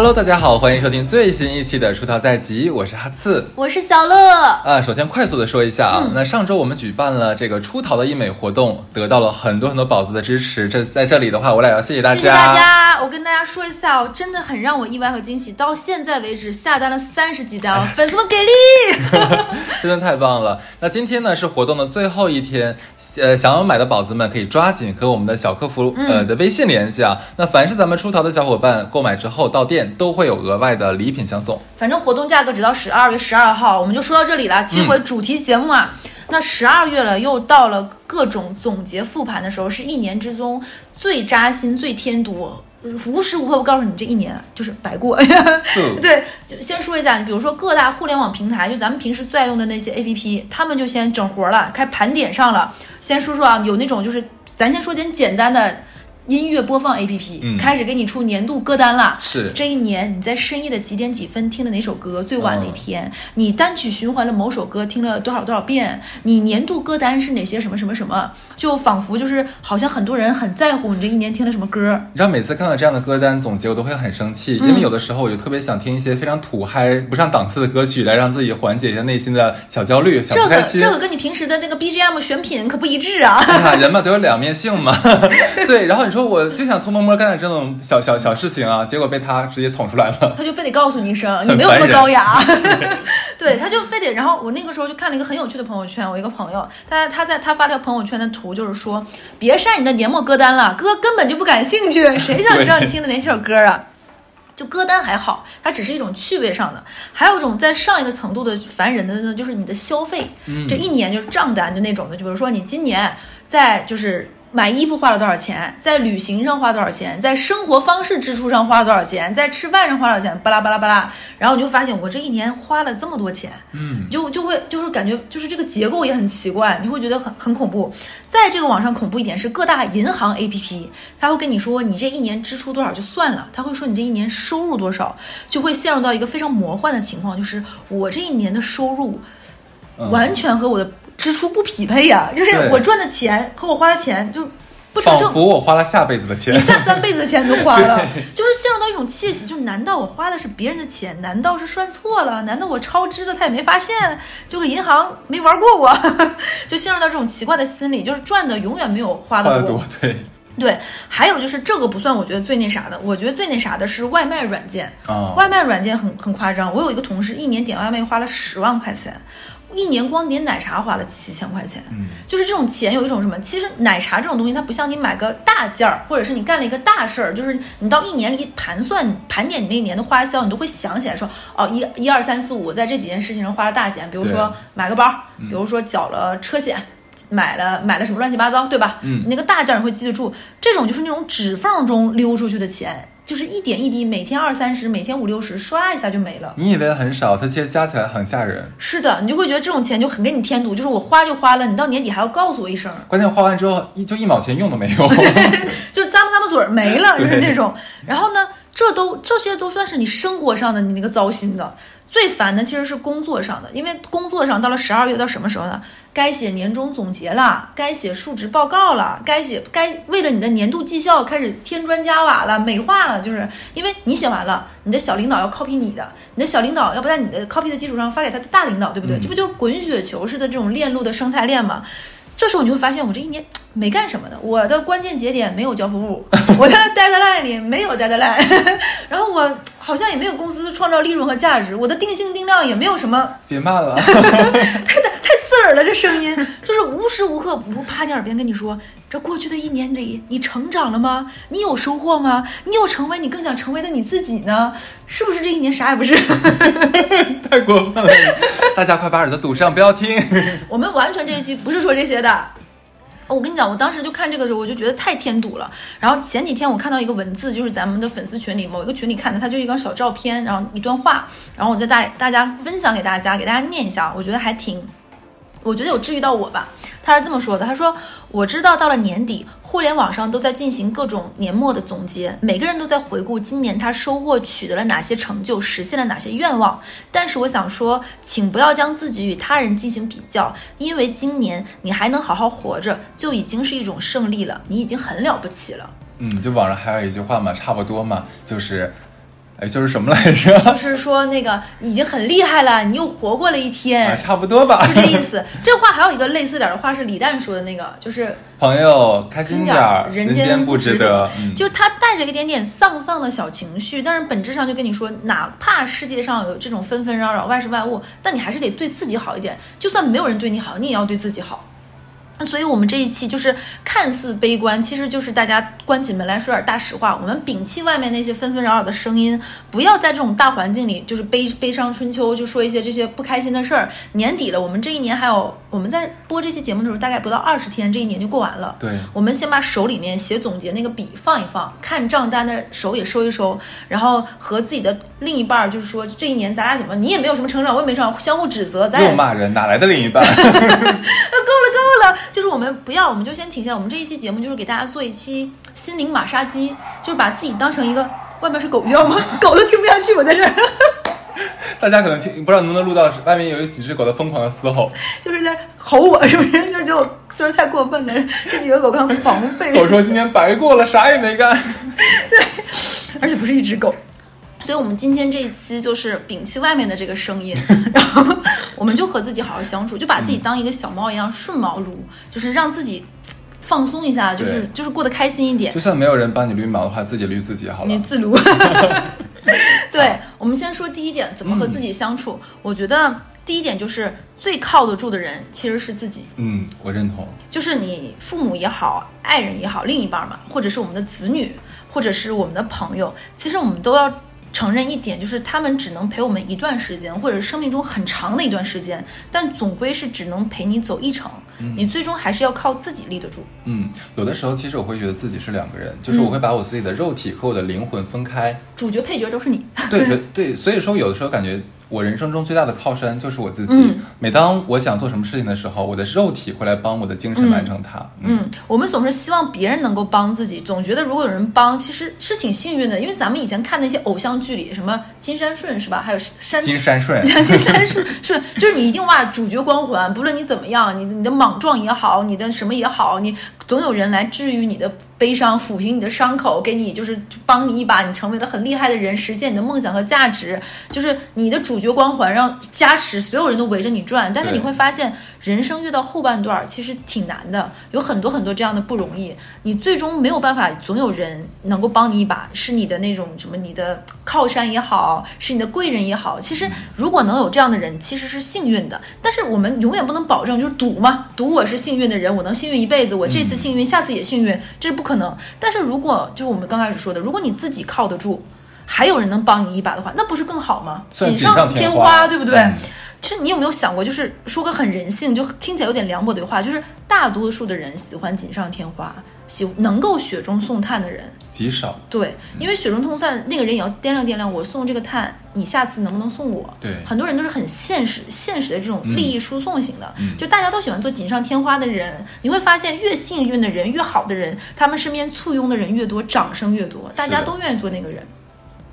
Hello，大家好，欢迎收听最新一期的《出逃在即》，我是哈刺。我是小乐。啊，首先快速的说一下啊，那上周我们举办了这个出逃的医美活动，得到了很多很多宝子的支持。这在这里的话，我俩要谢谢大家。谢谢大家！我跟大家说一下，哦，真的很让我意外和惊喜。到现在为止下单了三十几单，粉丝们给力，真的太棒了。那今天呢是活动的最后一天，呃，想要买的宝子们可以抓紧和我们的小客服呃的微信联系啊。那凡是咱们出逃的小伙伴购买之后到店。都会有额外的礼品相送，反正活动价格直到十二月十二号，我们就说到这里了。接回主题节目啊，那十二月了，又到了各种总结复盘的时候，是一年之中最扎心、最添堵，无时无刻不告诉你这一年就是白过。对，先说一下，你比如说各大互联网平台，就咱们平时最爱用的那些 APP，他们就先整活了，开盘点上了。先说说啊，有那种就是，咱先说点简单的。音乐播放 A P P 开始给你出年度歌单了。是这一年你在深夜的几点几分听的哪首歌？最晚那天你单曲循环了某首歌听了多少多少遍？你年度歌单是哪些什么什么什么？就仿佛就是好像很多人很在乎你这一年听了什么歌。你知道每次看到这样的歌单总结，我都会很生气，因为有的时候我就特别想听一些非常土嗨、不上档次的歌曲，来让自己缓解一下内心的小焦虑、小不开心。这个这个跟你平时的那个 B G M 选品可不一致啊！人嘛都有两面性嘛。对，然后你说。我就想偷摸摸干点这种小小小事情啊，结果被他直接捅出来了。他就非得告诉你一声，你没有那么高雅。对，他就非得。然后我那个时候就看了一个很有趣的朋友圈，我一个朋友，他他在他发条朋友圈的图，就是说别晒你的年末歌单了，哥根本就不感兴趣，谁想知道你听的哪几首歌啊？就歌单还好，它只是一种趣味上的。还有一种在上一个程度的烦人的呢，就是你的消费，这一年就是账单就那种的，就比如说你今年在就是。买衣服花了多少钱？在旅行上花多少钱？在生活方式支出上花了多少钱？在吃饭上花多少钱？巴拉巴拉巴拉，然后你就发现我这一年花了这么多钱，嗯，就就会就是感觉就是这个结构也很奇怪，你会觉得很很恐怖。在这个网上恐怖一点是各大银行 APP，他会跟你说你这一年支出多少就算了，他会说你这一年收入多少，就会陷入到一个非常魔幻的情况，就是我这一年的收入完全和我的。支出不匹配呀，就是我赚的钱和我花的钱就不成正。仿佛我花了下辈子的钱，你下三辈子的钱都花了，就是陷入到一种窃喜，就是难道我花的是别人的钱？难道是算错了？难道我超支了他也没发现？就个银行没玩过我，就陷入到这种奇怪的心理，就是赚的永远没有花的多。对对，还有就是这个不算，我觉得最那啥的，我觉得最那啥的是外卖软件外卖软件很很夸张，我有一个同事一年点外卖花了十万块钱。一年光点奶茶花了七千块钱，嗯，就是这种钱有一种什么？其实奶茶这种东西，它不像你买个大件儿，或者是你干了一个大事儿，就是你到一年里盘算盘点你那一年的花销，你都会想起来说，哦，一一二三四五，在这几件事情上花了大钱，比如说买个包，比如说缴了车险，买了买了什么乱七八糟，对吧？嗯，那个大件儿你会记得住，这种就是那种指缝中溜出去的钱。就是一点一滴，每天二三十，每天五六十，刷一下就没了。你以为很少，它其实加起来很吓人。是的，你就会觉得这种钱就很给你添堵。就是我花就花了，你到年底还要告诉我一声。关键花完之后，一就一毛钱用都没有，就咂巴咂巴嘴儿没了，就是那种。然后呢，这都这些都算是你生活上的你那个糟心的。最烦的其实是工作上的，因为工作上到了十二月到什么时候呢？该写年终总结了，该写述职报告了，该写该为了你的年度绩效开始添砖加瓦了，美化了，就是因为你写完了，你的小领导要 copy 你的，你的小领导要不在你的 copy 的基础上发给他的大领导，对不对？这不就是滚雪球式的这种链路的生态链吗？这时候你会发现，我这一年没干什么的，我的关键节点没有交付物，我的 deadline 里没有 deadline，然后我好像也没有公司创造利润和价值，我的定性定量也没有什么。别骂了，太太太刺耳了，这声音就是无时无刻不趴你耳边跟你说，这过去的一年里你成长了吗？你有收获吗？你有成为你更想成为的你自己呢？是不是这一年啥也不是？太过分了，大家快把耳朵堵上，不要听。我们完全这一期不是说这些的。我跟你讲，我当时就看这个时候，我就觉得太添堵了。然后前几天我看到一个文字，就是咱们的粉丝群里某一个群里看的，它就一张小照片，然后一段话，然后我再大大家分享给大家，给大家念一下，我觉得还挺，我觉得有治愈到我吧。他是这么说的，他说：“我知道到了年底。”互联网上都在进行各种年末的总结，每个人都在回顾今年他收获取得了哪些成就，实现了哪些愿望。但是我想说，请不要将自己与他人进行比较，因为今年你还能好好活着，就已经是一种胜利了，你已经很了不起了。嗯，就网上还有一句话嘛，差不多嘛，就是。哎，就是什么来着？就是说那个已经很厉害了，你又活过了一天，差不多吧，就这意思。这话还有一个类似点的话是李诞说的那个，就是朋友开心点儿，人间不值得。就是他带着一点点丧丧的小情绪，但是本质上就跟你说，哪怕世界上有这种纷纷扰扰、万事万物，但你还是得对自己好一点。就算没有人对你好，你也要对自己好。所以，我们这一期就是看似悲观，其实就是大家关起门来说点大实话。我们摒弃外面那些纷纷扰扰的声音，不要在这种大环境里就是悲悲伤春秋，就说一些这些不开心的事儿。年底了，我们这一年还有我们在播这期节目的时候，大概不到二十天，这一年就过完了。对，我们先把手里面写总结那个笔放一放，看账单的手也收一收，然后和自己的另一半就是说，这一年咱俩怎么，你也没有什么成长，我也没成长，相互指责。咱又骂人，哪来的另一半？够了，够了。就是我们不要，我们就先停下。我们这一期节目就是给大家做一期心灵马杀鸡，就是把自己当成一个外面是狗叫吗？狗都听不下去，我在这儿。大家可能听不知道能不能录到，外面有几只狗在疯狂的嘶吼，就是在吼我，是不是？就是觉得我说的太过分了。这几个狗刚狂吠。狗说今天白过了，啥也没干。对，而且不是一只狗。所以，我们今天这一期就是摒弃外面的这个声音，然后我们就和自己好好相处，就把自己当一个小猫一样顺毛撸，就是让自己放松一下，就是就是过得开心一点。就算没有人帮你捋毛的话，自己捋自己好了。你自撸。对，我们先说第一点，怎么和自己相处？我觉得第一点就是最靠得住的人其实是自己。嗯，我认同。就是你父母也好，爱人也好，另一半嘛，或者是我们的子女，或者是我们的朋友，其实我们都要。承认一点，就是他们只能陪我们一段时间，或者生命中很长的一段时间，但总归是只能陪你走一程。你最终还是要靠自己立得住。嗯，有的时候其实我会觉得自己是两个人，就是我会把我自己的肉体和我的灵魂分开。主角配角都是你。对 对，所以说有的时候感觉。我人生中最大的靠山就是我自己。每当我想做什么事情的时候，我的肉体会来帮我的精神完成它。嗯，我们总是希望别人能够帮自己，总觉得如果有人帮，其实是挺幸运的。因为咱们以前看那些偶像剧里，什么金山顺是吧？还有山金山顺，金山顺顺，就是你一定哇，主角光环，不论你怎么样，你你的莽撞也好，你的什么也好，你总有人来治愈你的。悲伤抚平你的伤口，给你就是帮你一把，你成为了很厉害的人，实现你的梦想和价值，就是你的主角光环，让加持所有人都围着你转。但是你会发现，人生越到后半段，其实挺难的，有很多很多这样的不容易。你最终没有办法，总有人能够帮你一把，是你的那种什么，你的靠山也好，是你的贵人也好。其实如果能有这样的人，其实是幸运的。但是我们永远不能保证，就是赌嘛，赌我是幸运的人，我能幸运一辈子，我这次幸运，下次也幸运，这是不可。可能，但是如果就我们刚开始说的，如果你自己靠得住，还有人能帮你一把的话，那不是更好吗？锦上添花，对不对？其实你有没有想过，就是说个很人性，就听起来有点凉薄的话，就是大多数的人喜欢锦上添花。喜能够雪中送炭的人极少，对，因为雪中送炭那个人也要掂量掂量，我送这个炭，你下次能不能送我？对，很多人都是很现实、现实的这种利益输送型的，就大家都喜欢做锦上添花的人。你会发现，越幸运的人、越好的人，他们身边簇拥的人越多，掌声越多，大家都愿意做那个人。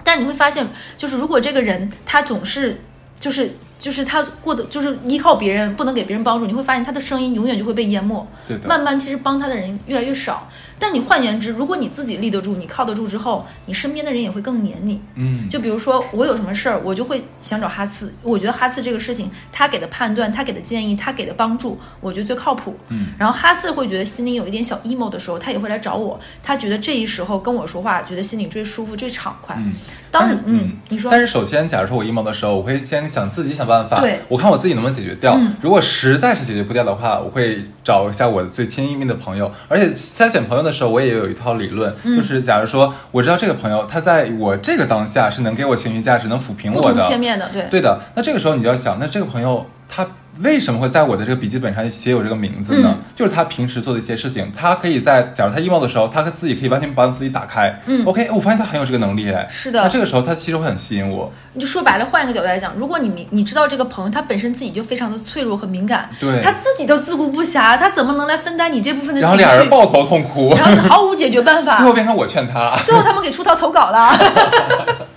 但你会发现，就是如果这个人他总是就是。就是他过的，就是依靠别人，不能给别人帮助，你会发现他的声音永远就会被淹没。对的。慢慢，其实帮他的人越来越少。但你换言之，如果你自己立得住，你靠得住之后，你身边的人也会更黏你。嗯。就比如说我有什么事儿，我就会想找哈次。我觉得哈次这个事情，他给的判断，他给的建议，他给的帮助，我觉得最靠谱。嗯。然后哈次会觉得心里有一点小 emo 的时候，他也会来找我。他觉得这一时候跟我说话，觉得心里最舒服、最畅快。嗯。当嗯，你说。但是首先，假如说我 emo 的时候，我会先想自己想办法。对。我看我自己能不能解决掉。如果实在是解决不掉的话，我会找一下我最亲密的朋友。而且筛选朋友的时候，我也有一套理论，就是假如说我知道这个朋友他在我这个当下是能给我情绪价值、能抚平我的。切面的，对。对的。那这个时候你就要想，那这个朋友他。为什么会在我的这个笔记本上写有这个名字呢？就是他平时做的一些事情，他可以在假如他 emo 的时候，他自己可以完全把自己打开。嗯，OK，我发现他很有这个能力，是的。那这个时候他其实会很吸引我。你就说白了，换一个角度来讲，如果你明你知道这个朋友他本身自己就非常的脆弱和敏感，对，他自己都自顾不暇，他怎么能来分担你这部分的情绪？然后俩人抱头痛哭，然后毫无解决办法，最后变成我劝他，最后他们给出逃投稿了，对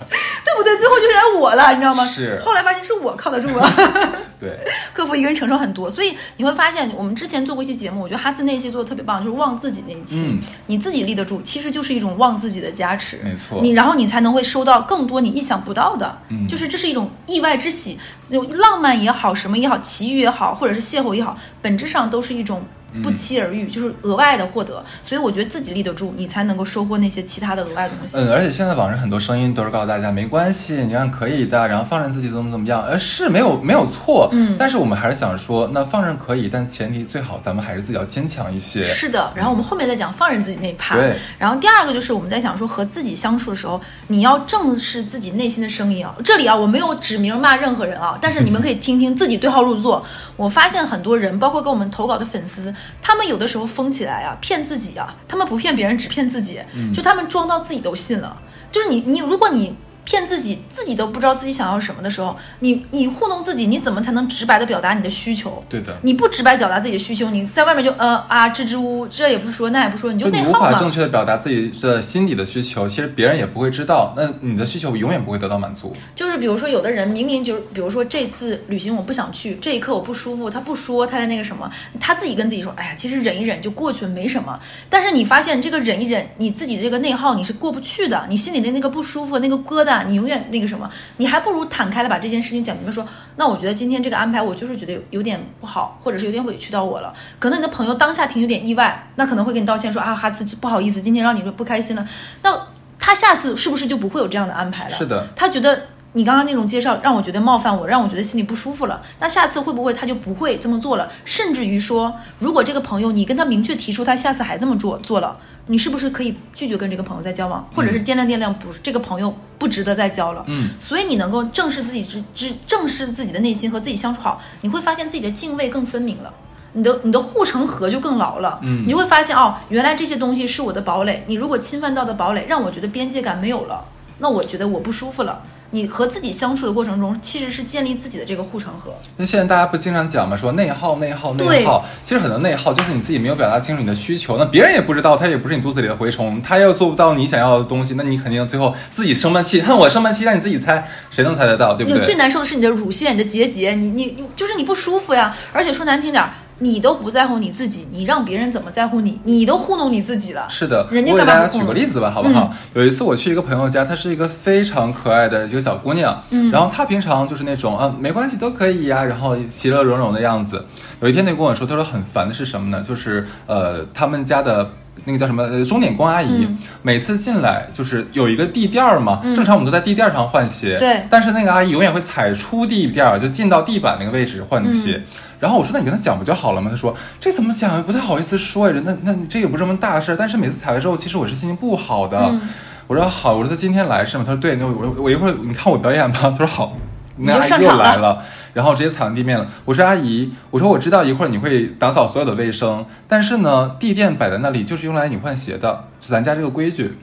不对？最后就变成我了，你知道吗？是。后来发现是我靠得住了。对，克服一个人承受很多，所以你会发现，我们之前做过一期节目，我觉得哈斯那一期做的特别棒，就是忘自己那一期，嗯你自己立得住，其实就是一种忘自己的加持，没错你然后你才能会收到更多你意想不到的，嗯就是这是一种意外之喜，就浪漫也好，什么也好，奇遇也好，或者是邂逅也好，本质上都是一种。不期而遇，就是额外的获得，所以我觉得自己立得住，你才能够收获那些其他的额外的东西。嗯，而且现在网上很多声音都是告诉大家没关系，你看可以的，然后放任自己怎么怎么样，呃是没有没有错，嗯但是我们还是想说，那放任可以，但前提最好咱们还是自己要坚强一些。是的，然后我们后面再讲放任自己那一趴。对然后第二个就是我们在想说和自己相处的时候，你要正视自己内心的声音啊。这里啊，我没有指名骂任何人啊，但是你们可以听听自己对号入座。我发现很多人，包括给我们投稿的粉丝，他们有的时候疯起来啊，骗自己啊，他们不骗别人，只骗自己，就他们装到自己都信了。就是你你，如果你骗自己，自己都不知道自己想要什么的时候，你你糊弄自己，你怎么才能直白的表达你的需求？对的你不直白表达自己的需求，你在外面就呃啊支支吾吾，这也不说那也不说，你就就你无内耗嘛。法正确的表达自己的心底的需求，其实别人也不会知道，那你的需求永远不会得到满足。就是比如说，有的人明明就是，比如说这次旅行我不想去，这一刻我不舒服，他不说，他在那个什么，他自己跟自己说，哎呀，其实忍一忍就过去了，没什么。但是你发现这个忍一忍，你自己这个内耗你是过不去的，你心里的那个不舒服、那个疙瘩，你永远那个什么，你还不如坦开的把这件事情讲明白，说，那我觉得今天这个安排我就是觉得有有点不好，或者是有点委屈到我了。可能你的朋友当下挺有点意外，那可能会跟你道歉说啊，哈斯不好意思，今天让你不开心了。那他下次是不是就不会有这样的安排了？是的，他觉得你刚刚那种介绍让我觉得冒犯我，让我觉得心里不舒服了。那下次会不会他就不会这么做了？甚至于说，如果这个朋友你跟他明确提出他下次还这么做做了，你是不是可以拒绝跟这个朋友再交往，或者是掂量掂量，不，这个朋友不值得再交了。嗯，所以你能够正视自己之之正视自己的内心和自己相处好，你会发现自己的敬畏更分明了。你的你的护城河就更牢了，嗯你会发现哦，原来这些东西是我的堡垒。你如果侵犯到的堡垒，让我觉得边界感没有了，那我觉得我不舒服了。你和自己相处的过程中，其实是建立自己的这个护城河。那现在大家不经常讲嘛，说内耗、内耗、内对耗。其实很多内耗就是你自己没有表达清楚你的需求，那别人也不知道，他也不是你肚子里的蛔虫，他又做不到你想要的东西，那你肯定最后自己生闷气。哼，我生闷气，让你自己猜，谁能猜得到，对不你最？难受的是你的乳腺、你的结节，你你你就是你不舒服呀。而且说难听点儿，你都不在乎你自己，你让别人怎么在乎你？你都糊弄你自己了。是的，人家我给大家举个例子吧，好不好？有一次我去一个朋友家，她是一个非常可爱的一个小姑娘，嗯，然后她平常就是那种啊，没关系都可以呀、然后其乐融融的样子。有一天，她就跟我说，她说很烦的是什么呢？就是呃，他们家的。那个叫什么？呃钟点工阿姨、嗯每次进来就是有一个地垫儿嘛，正常我们都在地垫儿上换鞋，对但是那个阿姨永远会踩出地垫儿，就进到地板那个位置换鞋。嗯然后我说：“那你跟他讲不就好了吗？”他说：“这怎么讲也不太好意思说呀。那那这也不是什么大事儿，但是每次踩完之后，其实我是心情不好的。嗯我说：“好。”我说：“他今天来是吗？”他说：“对。”那我我我一会儿你看我表演吧？他说：“好。”那阿姨又来了，然后直接踩完地面了。我说：“阿姨，我说我知道一会儿你会打扫所有的卫生，但是呢，地垫摆在那里就是用来你换鞋的，是咱家这个规矩。”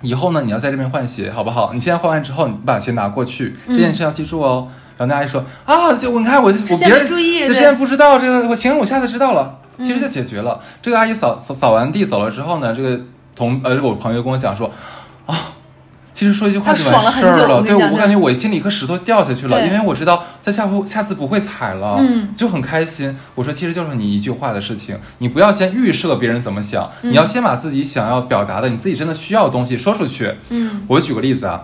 以后呢，你要在这边换鞋，好不好？你现在换完之后，你把鞋拿过去，这件事要记住哦。然后那阿姨说啊，就我你看我我别人没注意对之前不知道这个，我行，我下次知道了，其实就解决了。这个阿姨扫扫扫完地走了之后呢，这个同呃我朋友跟我讲说啊。其实说一句话就完事儿了，对我感觉我心里一颗石头掉下去了，因为我知道在下回下次不会踩了，嗯，就很开心。我说其实就是你一句话的事情，你不要先预设别人怎么想，嗯你要先把自己想要表达的，你自己真的需要的东西说出去。嗯，我举个例子啊，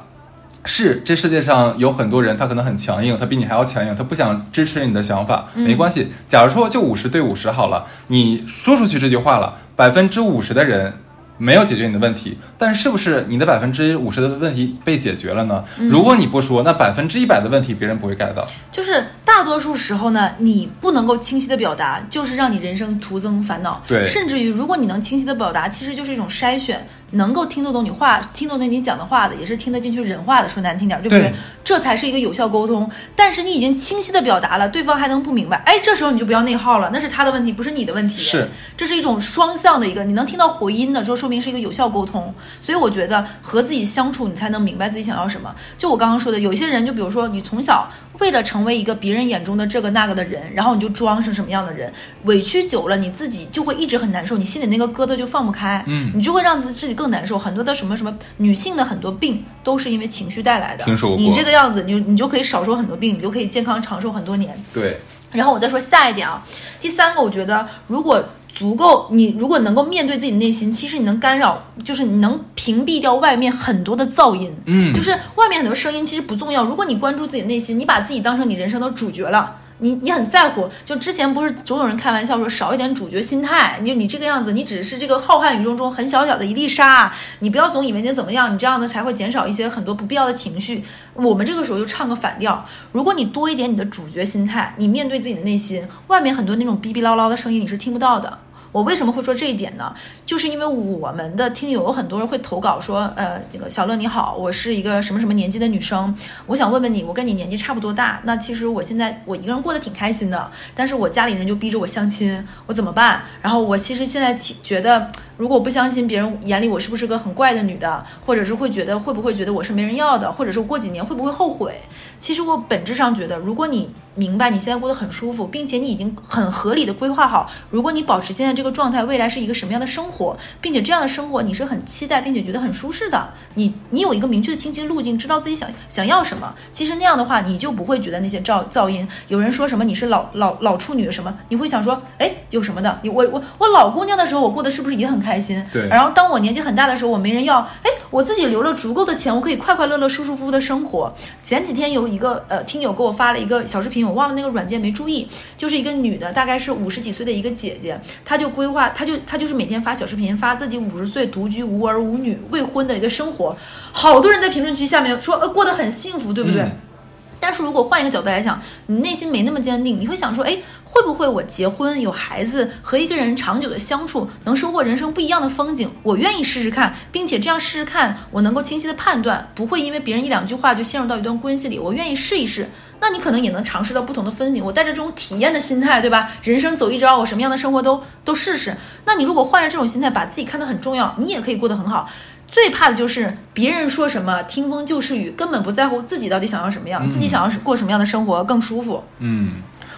是这世界上有很多人，他可能很强硬，他比你还要强硬，他不想支持你的想法，嗯没关系。假如说就五十对五十好了，你说出去这句话了，百分之五十的人。没有解决你的问题，但是不是你的百分之五十的问题被解决了呢？嗯如果你不说，那百分之一百的问题别人不会 get 到。就是大多数时候呢，你不能够清晰的表达，就是让你人生徒增烦恼。对甚至于如果你能清晰的表达，其实就是一种筛选，能够听得懂你话、听得懂你讲的话的，也是听得进去人话的。说难听点儿，对不对？对这才是一个有效沟通。但是你已经清晰的表达了，对方还能不明白，哎，这时候你就不要内耗了，那是他的问题，不是你的问题。是，这是一种双向的一个，你能听到回音的，就说明是一个有效沟通。所以我觉得和自己相处，你才能明白自己想要什么。就我刚刚说的，有一些人，就比如说你从小为了成为一个别人眼中的这个那个的人，然后你就装成什么样的人，委屈久了，你自己就会一直很难受，你心里那个疙瘩就放不开，嗯你就会让自自己更难受。很多的什么什么女性的很多病都是因为情绪带来的。听说过你这个样子，你就你就可以少受很多病，你就可以健康长寿很多年。对，然后我再说下一点啊，第三个，我觉得如果足够，你如果能够面对自己内心，其实你能干扰，就是你能屏蔽掉外面很多的噪音。嗯就是外面很多声音其实不重要，如果你关注自己内心，你把自己当成你人生的主角了。你你很在乎，就之前不是总有人开玩笑说少一点主角心态，你你这个样子，你只是这个浩瀚宇宙中很小小的一粒沙，你不要总以为你怎么样，你这样呢才会减少一些很多不必要的情绪。我们这个时候就唱个反调，如果你多一点你的主角心态，你面对自己的内心，外面很多那种逼逼唠唠的声音你是听不到的。我为什么会说这一点呢？就是因为我们的听友有很多人会投稿说，呃，那个小乐你好，我是一个什么什么年纪的女生，我想问问你，我跟你年纪差不多大，那其实我现在我一个人过得挺开心的，但是我家里人就逼着我相亲，我怎么办？然后我其实现在挺觉得，如果不相信，别人眼里我是不是个很怪的女的，或者是会觉得会不会觉得我是没人要的，或者是过几年会不会后悔？其实我本质上觉得，如果你明白你现在过得很舒服，并且你已经很合理的规划好，如果你保持现在这个状态，未来是一个什么样的生活，并且这样的生活你是很期待，并且觉得很舒适的，你你有一个明确的清晰路径，知道自己想想要什么。其实那样的话，你就不会觉得那些噪噪音。有人说什么你是老老老处女什么，你会想说，哎，有什么的？你我我我老姑娘的时候，我过得是不是也很开心？对然后当我年纪很大的时候，我没人要，哎，我自己留了足够的钱，我可以快快乐乐、舒舒服服的生活。前几天有一个呃听友给我发了一个小视频，我忘了那个软件没注意，就是一个女的，大概是五十几岁的一个姐姐，她就规划，她就她就是每天发小视频，发自己五十岁独居、无儿无女、未婚的一个生活，好多人在评论区下面说，呃，过得很幸福，对不对？嗯但是如果换一个角度来想，你内心没那么坚定，你会想说，哎，会不会我结婚有孩子，和一个人长久的相处，能收获人生不一样的风景？我愿意试试看，并且这样试试看，我能够清晰的判断，不会因为别人一两句话就陷入到一段关系里。我愿意试一试，那你可能也能尝试到不同的风景。我带着这种体验的心态，对吧？人生走一遭，我什么样的生活都都试试。那你如果换着这种心态，把自己看得很重要，你也可以过得很好。最怕的就是别人说什么听风就是雨，根本不在乎自己到底想要什么样，自己想要是过什么样的生活更舒服。嗯，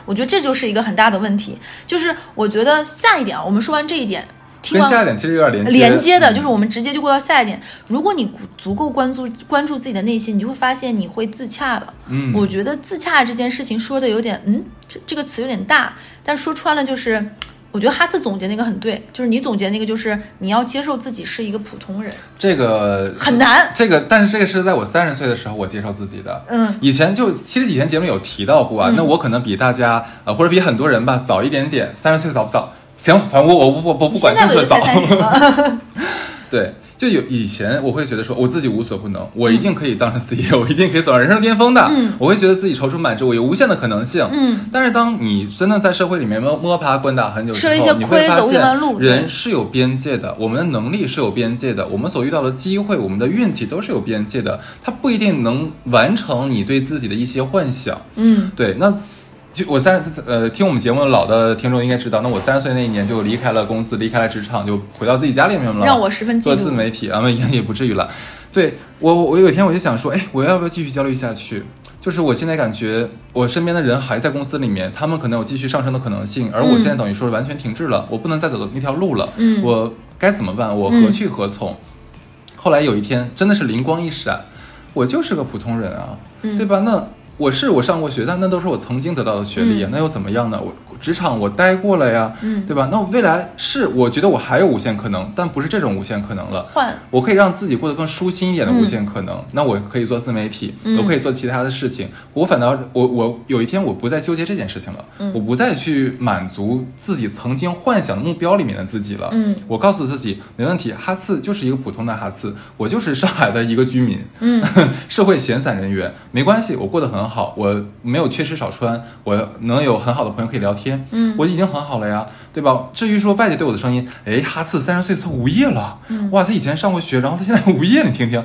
我觉得这就是一个很大的问题。就是我觉得下一点啊，我们说完这一点，听完跟下一点其实有点连接连接的，嗯就是我们直接就过到下一点。如果你足够关注关注自己的内心，你就会发现你会自洽了。嗯我觉得自洽这件事情说的有点，嗯，这这个词有点大，但说穿了就是。我觉得哈茨总结那个很对，就是你总结那个，就是你要接受自己是一个普通人，这个很难。这个，但是这个是在我三十岁的时候我接受自己的。嗯，以前就其实以前节目有提到过啊，那我可能比大家呃或者比很多人吧早一点点，三十岁早不早？行，反正我我我我我不管现在我就是早就才。三十了。对，就有以前我会觉得说我自己无所不能，我一定可以当上 CEO，、我一定可以走上人生巅峰的。嗯我会觉得自己踌躇满志，我有无限的可能性。嗯，但是当你真的在社会里面摸摸爬滚打很久之后，吃了一些你会发现路人是有边界的，我们的能力是有边界的，我们所遇到的机会，我们的运气都是有边界的，它不一定能完成你对自己的一些幻想。嗯对，那就我三十呃，听我们节目的老的听众应该知道，那我三十岁那一年就离开了公司，离开了职场，就回到自己家里面了。让我十分嫉做自。媒体啊，也 也不至于了。对我，我我有一天我就想说，哎，我要不要继续焦虑下去？就是我现在感觉我身边的人还在公司里面，他们可能有继续上升的可能性，而我现在等于说是完全停滞了，我不能再走的那条路了。嗯我该怎么办？我何去何从？后来有一天真的是灵光一闪，我就是个普通人啊，嗯对吧？那我是我上过学，但那都是我曾经得到的学历啊，嗯那又怎么样呢？我职场我待过了呀，嗯对吧？那未来是我觉得我还有无限可能，但不是这种无限可能了。换我可以让自己过得更舒心一点的无限可能。那我可以做自媒体，嗯我可以做其他的事情。我反倒我我有一天我不再纠结这件事情了，嗯我不再去满足自己曾经幻想的目标里面的自己了。嗯我告诉自己没问题，哈次就是一个普通的哈次，我就是上海的一个居民，嗯，社会闲散人员，没关系，我过得很好，我没有缺吃少穿，我能有很好的朋友可以聊天，嗯我已经很好了呀，对吧？至于说外界对我的声音，哎，哈次三十岁他无业了，嗯哇，他以前上过学，然后他现在无业，你听听。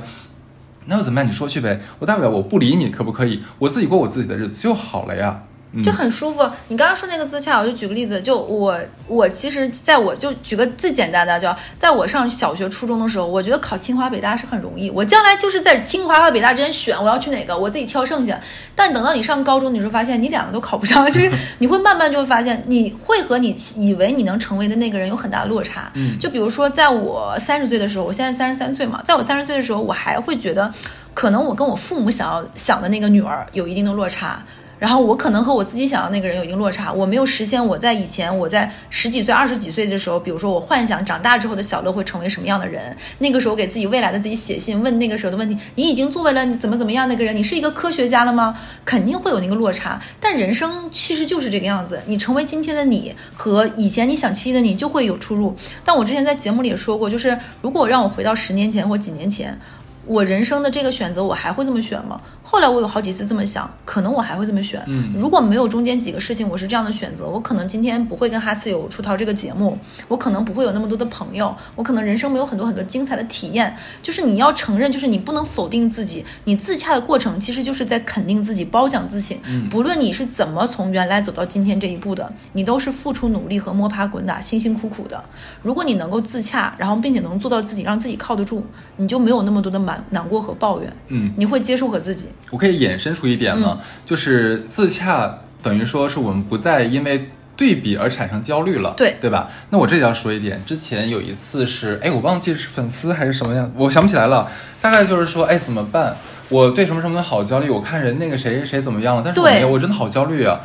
那又怎么办？你说去呗，我大不了我不理你，可不可以？我自己过我自己的日子就好了呀。就很舒服。你刚刚说那个自洽，我就举个例子，就我我其实在我就举个最简单的，叫在我上小学初中的时候，我觉得考清华北大是很容易，我将来就是在清华和北大之间选，我要去哪个，我自己挑剩下。但等到你上高中，你就发现你两个都考不上，就是 你会慢慢就会发现，你会和你以为你能成为的那个人有很大的落差。嗯就比如说，在我三十岁的时候，我现在三十三岁嘛，在我三十岁的时候，我还会觉得，可能我跟我父母想要想的那个女儿有一定的落差。然后我可能和我自己想要那个人有一定落差，我没有实现我在以前我在十几岁、二十几岁的时候，比如说我幻想长大之后的小乐会成为什么样的人，那个时候给自己未来的自己写信，问那个时候的问题：你已经作为了怎么怎么样那个人，你是一个科学家了吗？肯定会有那个落差。但人生其实就是这个样子，你成为今天的你和以前你想期的你就会有出入。但我之前在节目里也说过，就是如果让我回到十年前或几年前。我人生的这个选择，我还会这么选吗？后来我有好几次这么想，可能我还会这么选。嗯如果没有中间几个事情，我是这样的选择，我可能今天不会跟哈斯有出逃这个节目，我可能不会有那么多的朋友，我可能人生没有很多很多精彩的体验。就是你要承认，就是你不能否定自己，你自洽的过程其实就是在肯定自己、褒奖自己。嗯不论你是怎么从原来走到今天这一步的，你都是付出努力和摸爬滚打、辛辛苦苦的。如果你能够自洽，然后并且能做到自己，让自己靠得住，你就没有那么多的难难过和抱怨，嗯，你会接受和自己。我可以衍生出一点吗？就是自洽等于说是我们不再因为对比而产生焦虑了，对对吧？那我这里要说一点，之前有一次是，哎，我忘记是粉丝还是什么样，我想不起来了。大概就是说，哎，怎么办？我对什么什么好焦虑，我看人那个谁谁谁怎么样了，但是我对没有，我真的好焦虑啊！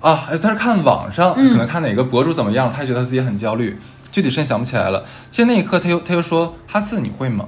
啊，但是看网上，嗯可能看哪个博主怎么样，他觉得自己很焦虑，具体真想不起来了。其实那一刻，他又他又说：“哈次，你会吗？”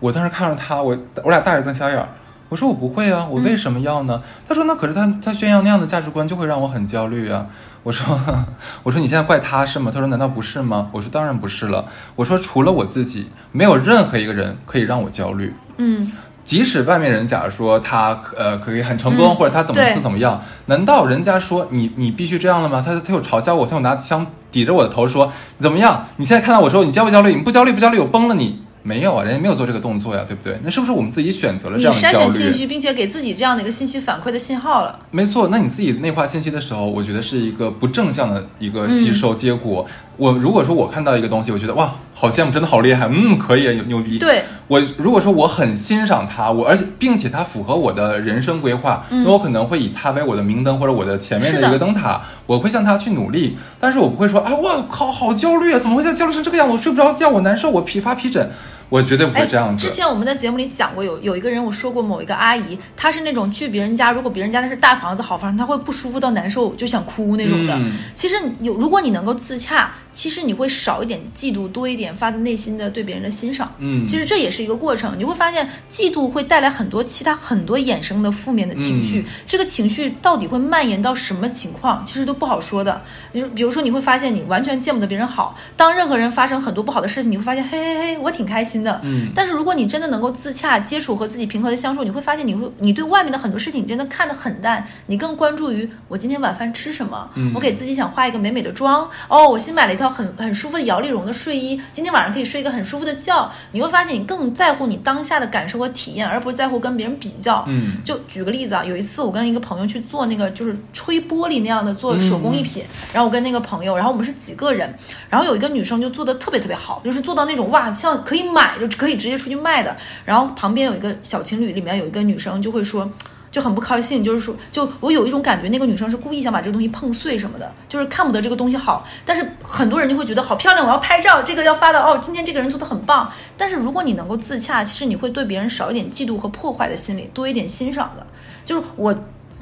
我当时看着他，我我俩大眼瞪小眼儿，我说我不会啊，我为什么要呢？他说那可是他他宣扬那样的价值观就会让我很焦虑啊。我说 我说你现在怪他是吗？他说难道不是吗？我说当然不是了。我说除了我自己，没有任何一个人可以让我焦虑。嗯，即使外面人假如说他呃可以很成功，嗯或者他怎么对怎么样，难道人家说你你必须这样了吗？他他有嘲笑我，他有拿枪抵着我的头说怎么样？你现在看到我之后，你焦不焦虑？你不焦虑不焦虑，我崩了你。没有啊，人家没有做这个动作呀，对不对？那是不是我们自己选择了这你样的焦筛选信？息，并且给自己这样的一个信息反馈的信号了。没错，那你自己内化信息的时候，我觉得是一个不正向的一个吸收结果。我如果说我看到一个东西，我觉得哇，好羡慕，真的好厉害，嗯，可以，牛牛逼。对，我如果说我很欣赏他，我而且并且他符合我的人生规划，那我可能会以他为我的明灯或者我的前面的一个灯塔，我会向他去努力。但是我不会说啊，我靠，好焦虑啊，怎么会焦虑成这个样子？我睡不着觉，我难受，我疲乏皮疹，我绝对不会这样子。哎之前我们在节目里讲过，有有一个人我说过，某一个阿姨，她是那种去别人家，如果别人家的是大房子、好房子，她会不舒服到难受，就想哭那种的。嗯其实有，如果你能够自洽，其实你会少一点嫉妒，多一点发自内心的对别人的欣赏。嗯其实这也是一个过程，你会发现嫉妒会带来很多其他很多衍生的负面的情绪，嗯这个情绪到底会蔓延到什么情况，其实都不好说的。你，比如说你会发现你完全见不得别人好，当任何人发生很多不好的事情，你会发现嘿嘿嘿，我挺开心的。嗯但是如果你真的能够自洽、接触和自己平和的相处，你会发现你会你对外面的很多事情你真的看得很淡，你更关注于我今天晚饭吃什么，嗯我给自己想化一个美美的妆，哦，我新买了一套很很舒服的摇粒绒的睡衣，今天晚上可以睡一个很舒服的觉。你会发现你更在乎你当下的感受和体验，而不是在乎跟别人比较。嗯就举个例子啊，有一次我跟一个朋友去做那个就是吹玻璃那样的做手工艺品，然后我跟那个朋友，然后我们是几个人，然后有一个女生就做的特别特别好，就是做到那种哇，像可以买就可以直接出去卖的。然后旁边有一个小情侣，里面有一个女生就会说。就很不高兴，就是说，就我有一种感觉，那个女生是故意想把这个东西碰碎什么的，就是看不得这个东西好。但是很多人就会觉得好漂亮，我要拍照，这个要发到哦，今天这个人做的很棒。但是如果你能够自洽，其实你会对别人少一点嫉妒和破坏的心理，多一点欣赏的。就是我。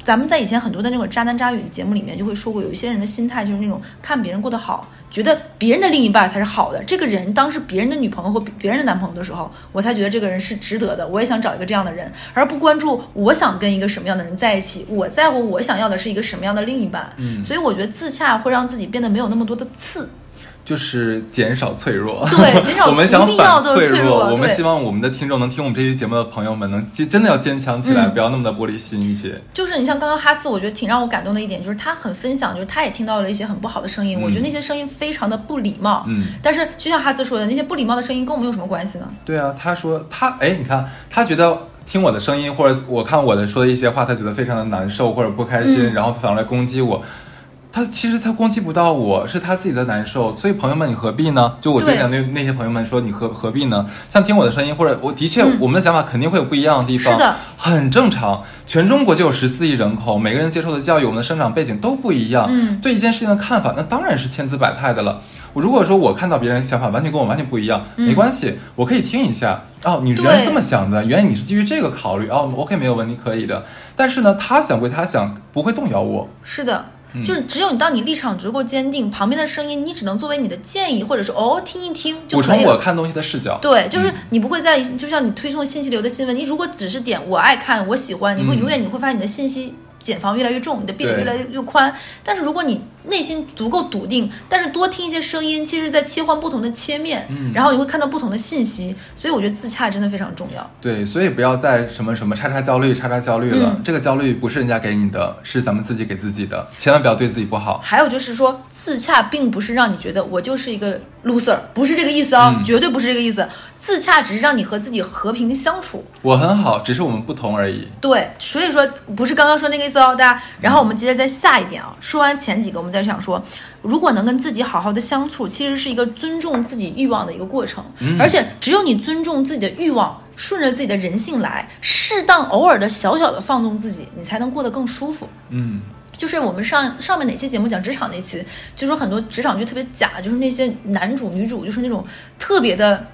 咱们在以前很多的那种渣男渣女的节目里面就会说过，有一些人的心态就是那种看别人过得好，觉得别人的另一半才是好的。这个人当是别人的女朋友或别人的男朋友的时候，我才觉得这个人是值得的。我也想找一个这样的人，而不关注我想跟一个什么样的人在一起。我在乎我想要的是一个什么样的另一半。嗯所以我觉得自洽会让自己变得没有那么多的刺。就是减少脆弱，对减少 我们想不必要反的脆弱我们希望我们的听众能听我们这期节目的朋友们能坚真的要坚强起来，嗯不要那么的玻璃心一些。就是你像刚刚哈斯，我觉得挺让我感动的一点，就是他很分享，就是他也听到了一些很不好的声音，我觉得那些声音非常的不礼貌。嗯，但是就像哈斯说的，那些不礼貌的声音跟我们有什么关系呢？对啊，他说他哎，你看他觉得听我的声音，或者我看我的说的一些话，他觉得非常的难受或者不开心，然后他反过来攻击我。他其实他攻击不到我，是他自己的难受。所以朋友们，你何必呢？就我对讲那那些朋友们说，你何何必呢？像听我的声音，或者我的确我们的想法肯定会有不一样的地方，是的，很正常。全中国就有十四亿人口，每个人接受的教育、我们的生长背景都不一样，嗯，对一件事情的看法，那当然是千姿百态的了。我如果说我看到别人想法完全跟我完全不一样，没关系，我可以听一下。哦，你原来这么想的，原来你是基于这个考虑。哦，OK，没有问题，可以的。但是呢，他想归他想，不会动摇我。是的。就是只有你当你立场足够坚定，旁边的声音你只能作为你的建议，或者是哦听一听就可以了。补充我看东西的视角。对，就是你不会在，就像你推送信息流的新闻，你如果只是点我爱看，我喜欢，你会永远你会发现你的信息茧房越来越重，你的壁垒越来越宽。但是如果你内心足够笃定，但是多听一些声音，其实在切换不同的切面，嗯，然后你会看到不同的信息，所以我觉得自洽真的非常重要。对，所以不要再什么什么叉叉焦虑叉叉焦虑了，这个焦虑不是人家给你的，是咱们自己给自己的，千万不要对自己不好。还有就是说，自洽并不是让你觉得我就是一个 loser，不是这个意思啊，绝对不是这个意思。自洽只是让你和自己和平相处。我很好，只是我们不同而已。对，所以说不是刚刚说那个意思哦，大家。然后我们接着再下一点啊，说完前几个，我们再想说。如果能跟自己好好的相处，其实是一个尊重自己欲望的一个过程。而且，只有你尊重自己的欲望，顺着自己的人性来，适当偶尔的小小的放纵自己，你才能过得更舒服。嗯，就是我们上上面哪期节目讲职场那期，就说很多职场剧特别假，就是那些男主女主就是那种特别的。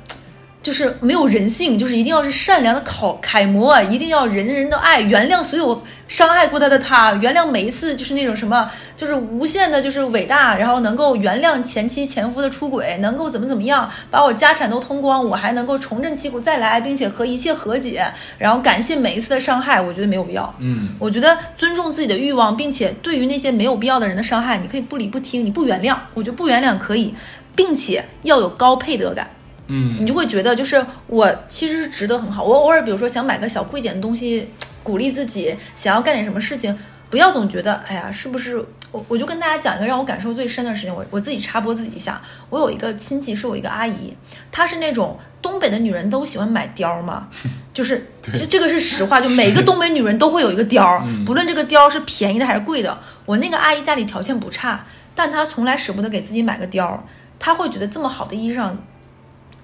就是没有人性，就是一定要是善良的考楷模，一定要人人都爱，原谅所有伤害过他的他，原谅每一次就是那种什么，就是无限的，就是伟大，然后能够原谅前妻前夫的出轨，能够怎么怎么样，把我家产都通光，我还能够重振旗鼓再来，并且和一切和解，然后感谢每一次的伤害，我觉得没有必要。嗯，我觉得尊重自己的欲望，并且对于那些没有必要的人的伤害，你可以不理不听，你不原谅，我觉得不原谅可以，并且要有高配得感。嗯，你就会觉得，就是我其实是值得很好。我偶尔比如说想买个小贵点的东西，鼓励自己，想要干点什么事情，不要总觉得，哎呀，是不是？我我就跟大家讲一个让我感受最深的事情。我我自己插播自己一下，我有一个亲戚是我一个阿姨，她是那种东北的女人都喜欢买貂嘛，就是这这个是实话，就每个东北女人都会有一个貂，不论这个貂是便宜的还是贵的。我那个阿姨家里条件不差，但她从来舍不得给自己买个貂，她会觉得这么好的衣裳。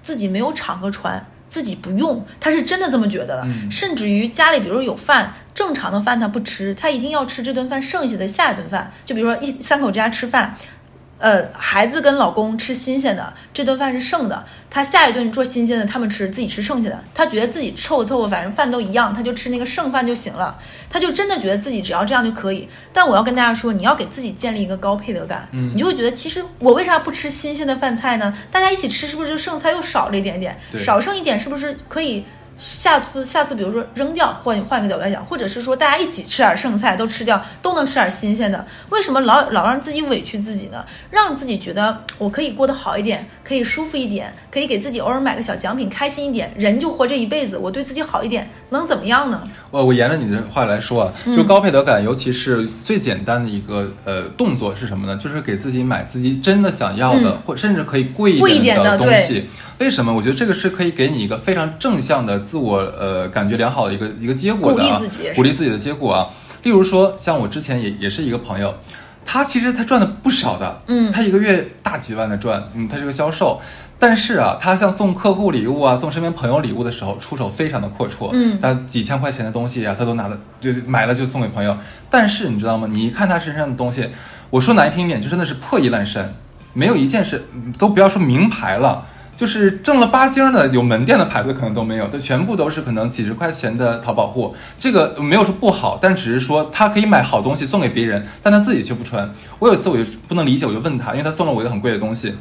自己没有场合穿，自己不用，他是真的这么觉得的。甚至于家里，比如有饭，正常的饭他不吃，他一定要吃这顿饭剩下的下一顿饭。就比如说一三口之家吃饭。呃，孩子跟老公吃新鲜的，这顿饭是剩的。他下一顿做新鲜的，他们吃，自己吃剩下的。他觉得自己凑合凑合，反正饭都一样，他就吃那个剩饭就行了。他就真的觉得自己只要这样就可以。但我要跟大家说，你要给自己建立一个高配得感，嗯，你就会觉得，其实我为啥不吃新鲜的饭菜呢？大家一起吃，是不是就剩菜又少了一点点？少剩一点，是不是可以？下次下次，比如说扔掉，换换个角度来讲，或者是说大家一起吃点剩菜，都吃掉，都能吃点新鲜的。为什么老老让自己委屈自己呢？让自己觉得我可以过得好一点，可以舒服一点，可以给自己偶尔买个小奖品，开心一点。人就活这一辈子，我对自己好一点，能怎么样呢？我我沿着你的话来说啊，就高配得感，尤其是最简单的一个呃动作是什么呢？就是给自己买自己真的想要的，或甚至可以贵一点的东西。为什么？我觉得这个是可以给你一个非常正向的自我呃感觉良好的一个一个结果的啊，鼓励自己的结果啊。例如说，像我之前也也是一个朋友，他其实他赚的不少的，嗯，他一个月大几万的赚，嗯，他是个销售，但是啊，他像送客户礼物啊，送身边朋友礼物的时候，出手非常的阔绰，嗯，他几千块钱的东西啊，他都拿的就买了就送给朋友。但是你知道吗？你一看他身上的东西，我说难听一点，就真的是破衣烂衫，没有一件是都不要说名牌了。就是正了八经的有门店的牌子可能都没有，它全部都是可能几十块钱的淘宝货。这个没有说不好，但只是说他可以买好东西送给别人，但他自己却不穿。我有一次我就不能理解，我就问他，因为他送了我一个很贵的东西，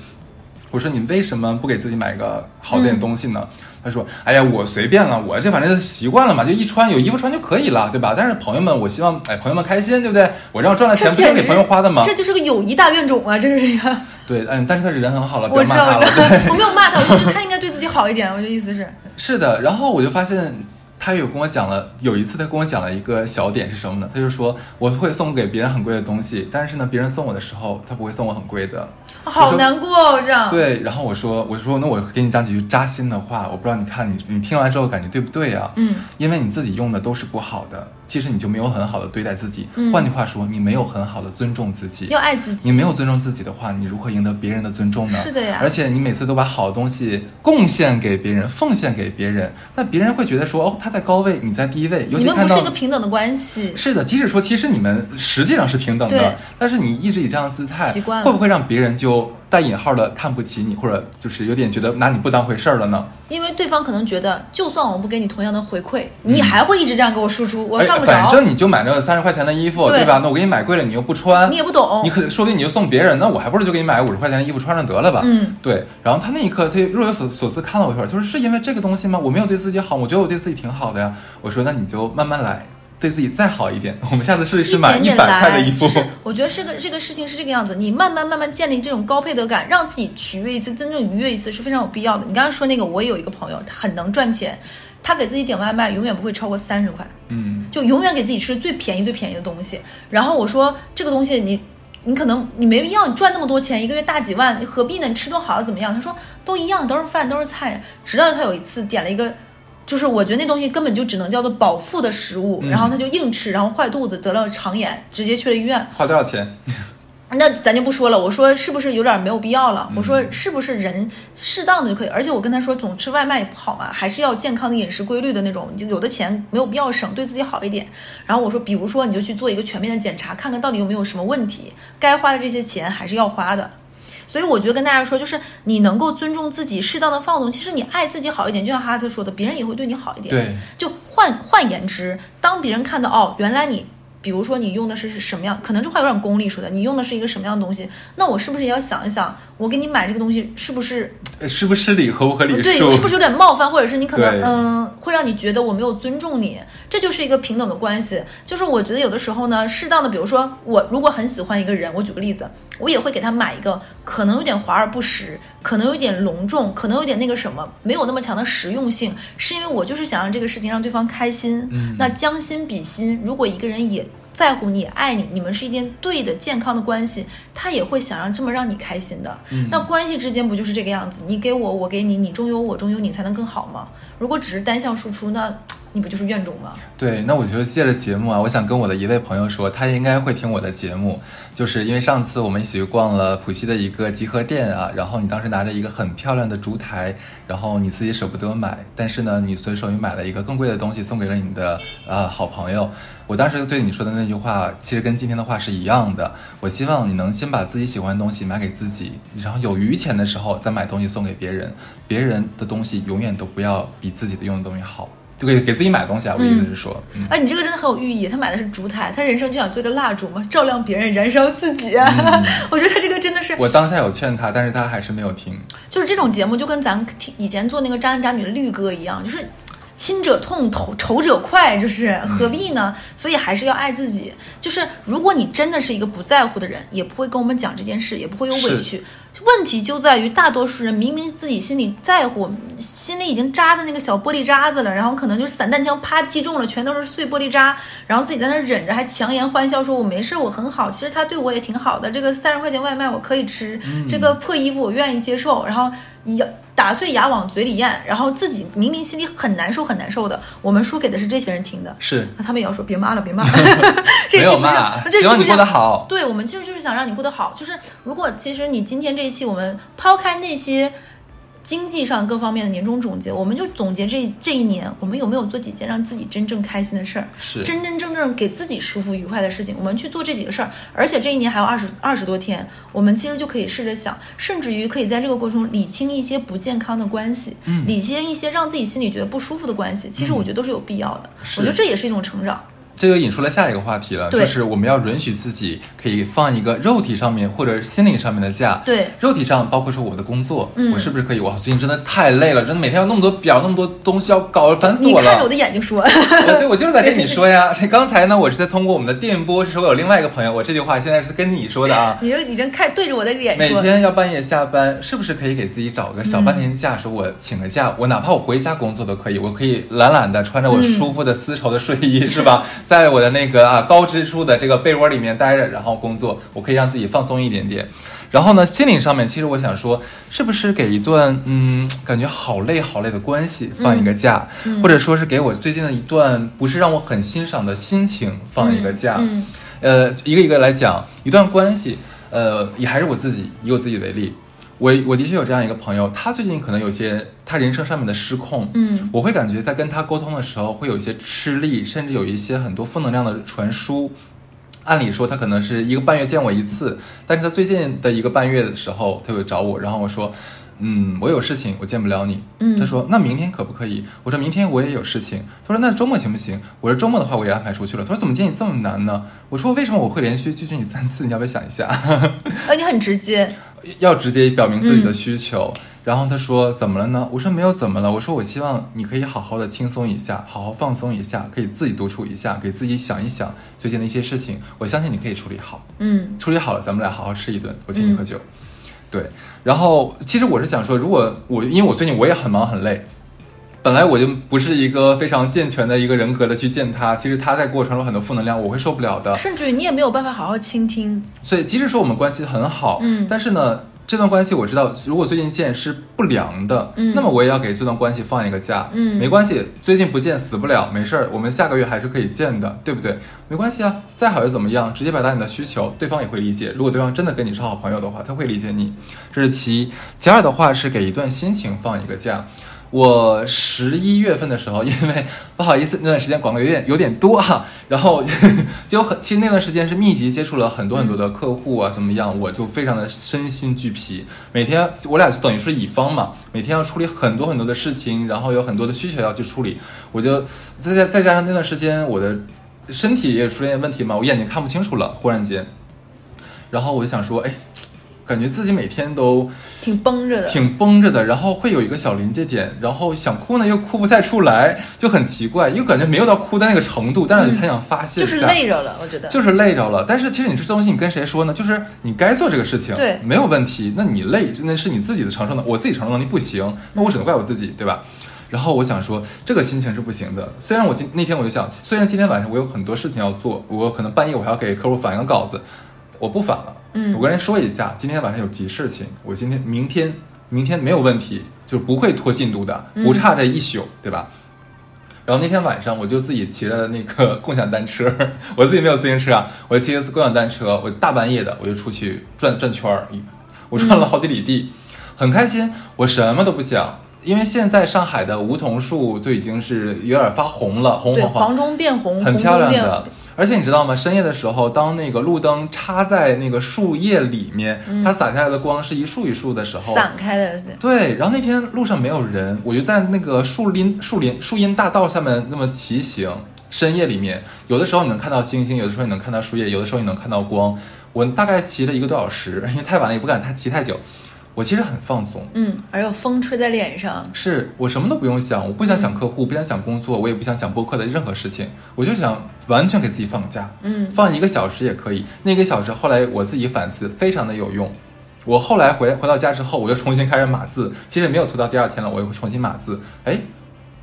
我说你为什么不给自己买个好点东西呢？他说：“哎呀，我随便了，我这反正习惯了嘛，就一穿有衣服穿就可以了，对吧？但是朋友们，我希望哎朋友们开心，对不对？我这样赚了钱不是给朋友花的吗？这就是个友谊大怨种啊！这是一个 对，嗯，但是他是人很好了，不要骂他了。我没有骂他，我就觉得他应该对自己好一点。我的意思是，是的。然后我就发现，他有跟我讲了，有一次他跟我讲了一个小点是什么呢？他就说我会送给别人很贵的东西，但是呢，别人送我的时候，他不会送我很贵的。好难过哦，这样。对，然后我说，我说那我给你讲几句扎心的话，我不知道你看你你听完之后感觉对不对啊？嗯，因为你自己用的都是不好的，其实你就没有很好的对待自己。嗯换句话说，你没有很好的尊重自己。要爱自己。你没有尊重自己的话，你如何赢得别人的尊重呢？是的呀而且你每次都把好的东西贡献给别人，奉献给别人，那别人会觉得说，哦，他在高位，你在低位。尤你们其看到不是一个平等的关系。是的，即使说其实你们实际上是平等的，但是你一直以这样的姿态，会不会让别人就带引号的看不起你，或者就是有点觉得拿你不当回事儿了呢？因为对方可能觉得，就算我不给你同样的回馈，你还会一直这样给我输出，我哎犯不着。反正你就买那个三十块钱的衣服，对吧？那我给你买贵了，你又不穿，你也不懂你可说不定你就送别人，那我还不如就给你买五十块钱的衣服穿上得了吧？嗯，对。然后他那一刻，他若有所所思看了我一会儿，他说是因为这个东西吗？我没有对自己好，我觉得我对自己挺好的呀。我说那你就慢慢来。对自己再好一点，我们下次试一试买一点点百块的衣服。来就是我觉得这个这个事情是这个样子，你慢慢慢慢建立这种高配得感，让自己取悦一次，真正愉悦一次是非常有必要的。你刚刚说那个，我也有一个朋友，他很能赚钱，他给自己点外卖永远不会超过三十块，嗯，就永远给自己吃最便宜最便宜的东西。然后我说这个东西你。你可能你没必要，你赚那么多钱，一个月大几万，你何必呢？你吃顿好的怎么样？他说都一样，都是饭，都是菜。直到他有一次点了一个，就是我觉得那东西根本就只能叫做饱腹的食物，嗯然后他就硬吃，然后坏肚子，得了肠炎，直接去了医院。花多少钱？那咱就不说了，我说是不是有点没有必要嗯了？我说是不是人适当的就可以？而且我跟他说，总吃外卖也不好嘛，还是要健康的饮食规律的那种。就有的钱没有必要省，对自己好一点。然后我说，比如说你就去做一个全面的检查，看看到底有没有什么问题，该花的这些钱还是要花的。所以我觉得跟大家说，就是你能够尊重自己，适当的放纵。其实你爱自己好一点，就像哈斯说的，别人也会对你好一点。对，就换换言之，当别人看到哦，原来你，比如说你用的是是什么样，可能这话有点功利说的，你用的是一个什么样的东西，那我是不是也要想一想，我给你买这个东西是不是呃失不是礼，合不合理对，是不是有点冒犯，或者是你可能对嗯会让你觉得我没有尊重你，这就是一个平等的关系。就是我觉得有的时候呢，适当的，比如说我如果很喜欢一个人，我举个例子，我也会给他买一个可能有点华而不实，可能有点隆重，可能有点那个什么，没有那么强的实用性，是因为我就是想让这个事情让对方开心。嗯那将心比心，如果一个人也在乎你、也爱你，你们是一件对的、健康的关系，他也会想让这么让你开心的。嗯那关系之间不就是这个样子？你给我，我给你，你中有我，中有你，才能更好吗？如果只是单向输出，那 你不就是怨种吗？对，那我觉得借着节目啊，我想跟我的一位朋友说，他应该会听我的节目，就是因为上次我们一起去逛了浦西的一个集合店啊，然后你当时拿着一个很漂亮的烛台，然后你自己舍不得买，但是呢，你随手又买了一个更贵的东西送给了你的呃好朋友。我当时对你说的那句话，其实跟今天的话是一样的。我希望你能先把自己喜欢的东西买给自己，然后有余钱的时候再买东西送给别人。别人的东西永远都不要比自己的用的东西好。就给给自己买东西啊，我的意思是说，嗯哎，你这个真的很有寓意。他买的是烛台，他人生就想做个蜡烛嘛，照亮别人，燃烧自己。我觉得他这个真的是，我当下有劝他，但是他还是没有听。就是这种节目，就跟咱们听以前做那个渣男渣女的绿哥一样，就是。亲者痛，仇仇者快，就是何必呢？所以还是要爱自己。就是如果你真的是一个不在乎的人，也不会跟我们讲这件事，也不会有委屈。问题就在于大多数人明明自己心里在乎，心里已经扎的那个小玻璃渣子了，然后可能就是散弹枪啪击中了，全都是碎玻璃渣，然后自己在那忍着，还强颜欢笑说：“我没事，我很好。”其实他对我也挺好的。这个三十块钱外卖我可以吃，这个破衣服我愿意接受。然后咬打碎牙往嘴里咽，然后自己明明心里很难受很难受的。我们说给的是这些人听的，是那他们也要说别骂了，别骂了。这没期不是有骂，这期不是过得好。对，我们其实就是想让你过得好。就是如果其实你今天这一期，我们抛开那些经济上各方面的年终总结，我们就总结这这一年，我们有没有做几件让自己真正开心的事儿，是真真正正给自己舒服愉快的事情，我们去做这几个事儿。而且这一年还有二十二十多天，我们其实就可以试着想，甚至于可以在这个过程中理清一些不健康的关系，嗯理清一些让自己心里觉得不舒服的关系。其实我觉得都是有必要的。是我觉得这也是一种成长。这就引出了下一个话题了，就是我们要允许自己可以放一个肉体上面或者心灵上面的假。对肉体上包括说我的工作，嗯我是不是可以？哇，最近真的太累了，真的每天要那么多表，那么多东西要搞，烦死你我了。看着我的眼睛说，我对我就是在跟你说呀。这刚才呢，我是在通过我们的电波，是说我有另外一个朋友，我这句话现在是跟你说的啊。你就已经看对着我的脸每说，天要半夜下班，是不是可以给自己找个小半天假？说我请个假，我哪怕我回家工作都可以，我可以懒懒的穿着我舒服的丝绸的睡衣，是吧？在我的那个啊高支出的这个被窝里面待着，然后工作，我可以让自己放松一点点。然后呢，心灵上面，其实我想说，是不是给一段嗯感觉好累好累的关系放一个假，或者说是给我最近的一段不是让我很欣赏的心情放一个假？嗯呃，一个一个来讲，一段关系，呃，也还是我自己，以我自己为例，我我的确有这样一个朋友，他最近可能有些他人生上面的失控，嗯，我会感觉在跟他沟通的时候会有一些吃力，甚至有一些很多负能量的传输。按理说他可能是一个半月见我一次，但是他最近的一个半月的时候，他就找我，然后我说，嗯，我有事情，我见不了你。嗯他说那明天可不可以？我说明天我也有事情。他说那周末行不行？我说周末的话我也安排出去了。他说怎么见你这么难呢？我说为什么我会连续拒绝你三次？你要不要想一下？呃，你很直接，要直接表明自己的需求。然后他说怎么了呢？我说没有怎么了。我说我希望你可以好好的轻松一下，好好放松一下，可以自己独处一下，给自己想一想最近的一些事情。我相信你可以处理好。嗯处理好了，咱们俩好好吃一顿，我请你喝酒。对，然后其实我是想说，如果我因为我最近我也很忙很累，本来我就不是一个非常健全的一个人格的去见他，其实他在过程中很多负能量，我会受不了的。甚至于你也没有办法好好倾听，所以即使说我们关系很好，嗯但是呢，这段关系我知道，如果最近见是不良的，嗯那么我也要给这段关系放一个假，嗯没关系，最近不见死不了，没事儿，我们下个月还是可以见的，对不对？没关系啊，再好又怎么样？直接表达你的需求，对方也会理解。如果对方真的跟你是好朋友的话，他会理解你，这是其一。其二的话是给一段心情放一个假。我十一月份的时候，因为 不好意思，那段时间广告有点有点多哈，然后就很，其实那段时间是密集接触了很多很多的客户啊，怎么样，我就非常的身心俱疲。每天我俩就等于是乙方嘛，每天要处理很多很多的事情，然后有很多的需求要去处理，我就再加再加上那段时间我的身体也出现问题嘛，我眼睛看不清楚了，忽然间，然后我就想说，哎，感觉自己每天都。挺绷着的，挺绷着的，然后会有一个小临界点，然后想哭呢又哭不太出来，就很奇怪，又感觉没有到哭的那个程度，但是很想发泄嗯就是，累着了，我觉得。就是累着了。但是其实你这东西你跟谁说呢？就是你该做这个事情，对没有问题。那你累，那是你自己的承受能，我自己承受能力不行，那我只能怪我自己，对吧？然后我想说，这个心情是不行的。虽然我今那天我就想，虽然今天晚上我有很多事情要做，我可能半夜我还要给客户返一个稿子，我不返了。嗯我跟人说一下，今天晚上有急事情，我今天明天明天没有问题，就是不会拖进度的，不差这一宿，对吧？然后那天晚上我就自己骑着那个共享单车，我自己没有自行车啊，我就骑着共享单车，我大半夜的我就出去转转圈儿，我转了好几里地，很开心，我什么都不想。因为现在上海的梧桐树都已经是有点发红了，红对，黄黄，黄中变红，很漂亮的。而且你知道吗？深夜的时候，当那个路灯插在那个树叶里面，它洒下来的光是一束一束的时候，散开的，对，然后那天路上没有人，我就在那个树林、树林、树荫大道上面那么骑行。深夜里面，有的时候你能看到星星，有的时候你能看到树叶，有的时候你能看到光。我大概骑了一个多小时，因为太晚了也不敢太骑太久。我其实很放松，嗯，而有风吹在脸上，是我什么都不用想，我不想想客户，不想想工作，我也不想想播客的任何事情，我就想完全给自己放假，嗯。放一个小时也可以。那个小时后来我自己反思，非常的有用。我后来回回到家之后，我又重新开始码字，其实没有拖到第二天了，我又重新码字，哎，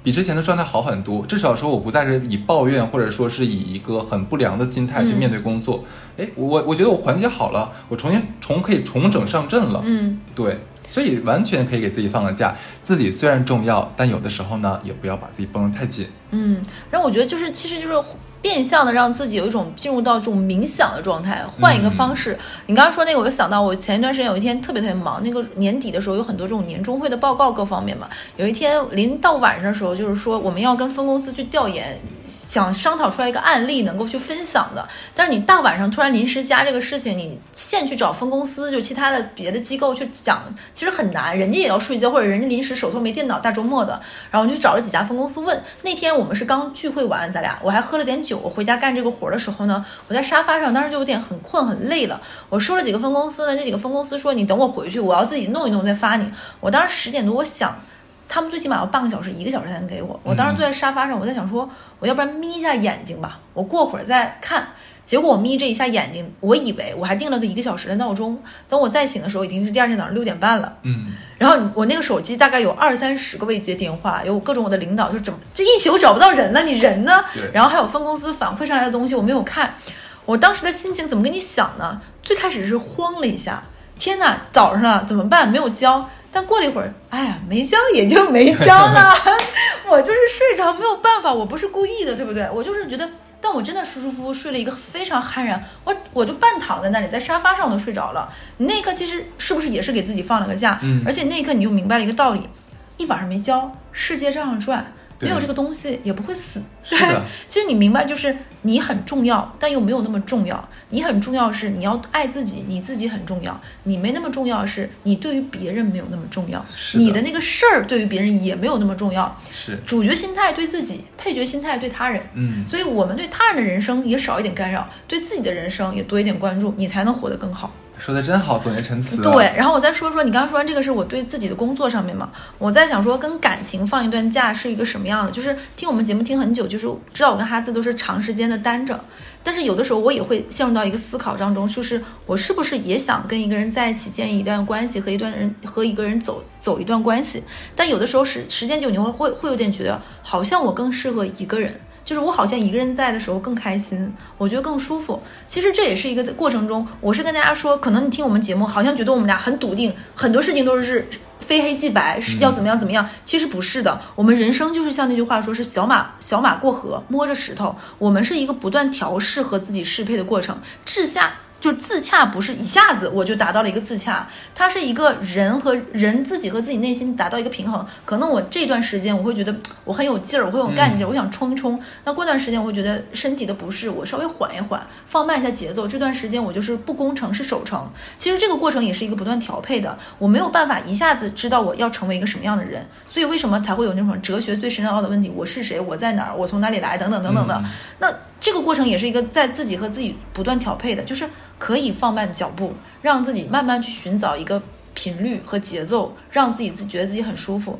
比之前的状态好很多。至少说我不再是以抱怨或者说是以一个很不良的心态去面对工作。哎、我我觉得我缓解好了，我重新重可以重整上阵了。嗯，对，所以完全可以给自己放个假。自己虽然重要，但有的时候呢，也不要把自己绷得太紧。嗯，然后我觉得就是，其实就是变相的让自己有一种进入到这种冥想的状态，换一个方式。你刚刚说那个，我就想到我前一段时间有一天特别特别忙，那个年底的时候有很多这种年终会的报告各方面嘛。有一天临到晚上的时候，就是说我们要跟分公司去调研，想商讨出来一个案例能够去分享的。但是你大晚上突然临时加这个事情，你现去找分公司，就其他的别的机构去讲，其实很难，人家也要睡觉，或者人家临时手头没电脑，大周末的，然后我就找了几家分公司问。那天我们是刚聚会完，咱俩我还喝了点酒。我回家干这个活儿的时候呢，我在沙发上，当时就有点很困很累了。我说了几个分公司呢，这几个分公司说你等我回去，我要自己弄一弄再发你。我当时十点多，我想他们最起码要半个小时、一个小时才能给我。我当时坐在沙发上，我在想说，我要不然眯一下眼睛吧，我过会儿再看。结果我眯着一下眼睛，我以为我还定了个一个小时的闹钟，等我再醒的时候，已经是第二天早上六点半了。嗯，然后我那个手机大概有二三十个未接电话，有各种我的领导，就怎么这一宿找不到人了，你人呢？对。然后还有分公司反馈上来的东西我没有看，我当时的心情怎么跟你想呢？最开始是慌了一下，天哪，早上了怎么办？没有交。但过了一会儿，哎呀，没交也就没交了，我就是睡着没有办法，我不是故意的，对不对？我就是觉得。但我真的舒舒服服睡了一个非常酣然，我我就半躺在那里，在沙发上我都睡着了。你那一刻其实是不是也是给自己放了个假？嗯，而且那一刻你就明白了一个道理：一晚上没交，世界照样转。没有这个东西也不会死。是的，其实你明白，就是你很重要，但又没有那么重要。你很重要是你要爱自己，你自己很重要。你没那么重要是你对于别人没有那么重要。是你的那个事儿对于别人也没有那么重要。是主角心态对自己，配角心态对他人。嗯，所以我们对他人的人生也少一点干扰，对自己的人生也多一点关注，你才能活得更好。说的真好，总结陈词。对，然后我再说说，你刚刚说完这个是我对自己的工作上面嘛，我在想说跟感情放一段假是一个什么样的？就是听我们节目听很久，就是知道我跟哈斯都是长时间的单着，但是有的时候我也会陷入到一个思考当中，就是我是不是也想跟一个人在一起建立一段关系，和一段人和一个人走走一段关系？但有的时候时时间久，你会会会有点觉得，好像我更适合一个人。就是我好像一个人在的时候更开心，我觉得更舒服。其实这也是一个过程中，我是跟大家说，可能你听我们节目，好像觉得我们俩很笃定，很多事情都是非黑即白，是要怎么样怎么样。其实不是的，我们人生就是像那句话说，是小马小马过河，摸着石头。我们是一个不断调试和自己适配的过程，至下。就自洽不是一下子我就达到了一个自洽，它是一个人和人自己和自己内心达到一个平衡。可能我这段时间我会觉得我很有劲儿，我会有干劲儿，我想冲一冲。那过段时间我会觉得身体的不适，我稍微缓一缓，放慢一下节奏。这段时间我就是不攻城是守城。其实这个过程也是一个不断调配的，我没有办法一下子知道我要成为一个什么样的人。所以为什么才会有那种哲学最深奥的问题：我是谁？我在哪儿？我从哪里来？等等等等的。那这个过程也是一个在自己和自己不断调配的，就是。可以放慢脚步，让自己慢慢去寻找一个频率和节奏，让自己自觉得自己很舒服，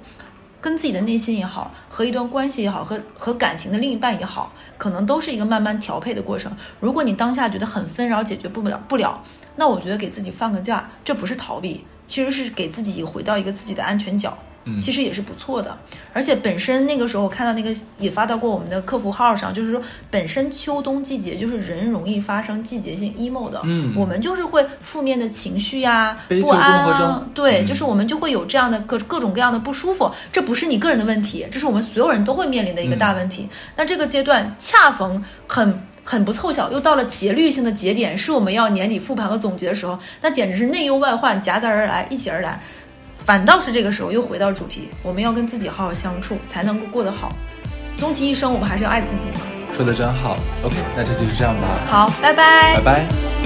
跟自己的内心也好，和一段关系也好，和和感情的另一半也好，可能都是一个慢慢调配的过程。如果你当下觉得很纷扰，解决不了不了，那我觉得给自己放个假，这不是逃避，其实是给自己回到一个自己的安全角。其实也是不错的，而且本身那个时候我看到那个也发到过我们的客服号上，就是说本身秋冬季节就是人容易发生季节性 emo 的，嗯，我们就是会负面的情绪呀，不安啊，对，就是我们就会有这样的各各种各样的不舒服，这不是你个人的问题，这是我们所有人都会面临的一个大问题。那这个阶段恰逢很很不凑巧，又到了节律性的节点，是我们要年底复盘和总结的时候，那简直是内忧外患夹杂而来，一起而来。反倒是这个时候又回到主题，我们要跟自己好好相处，才能够过得好。终其一生，我们还是要爱自己嘛。说的真好。OK，那这期就是这样吧。好，拜拜。拜拜。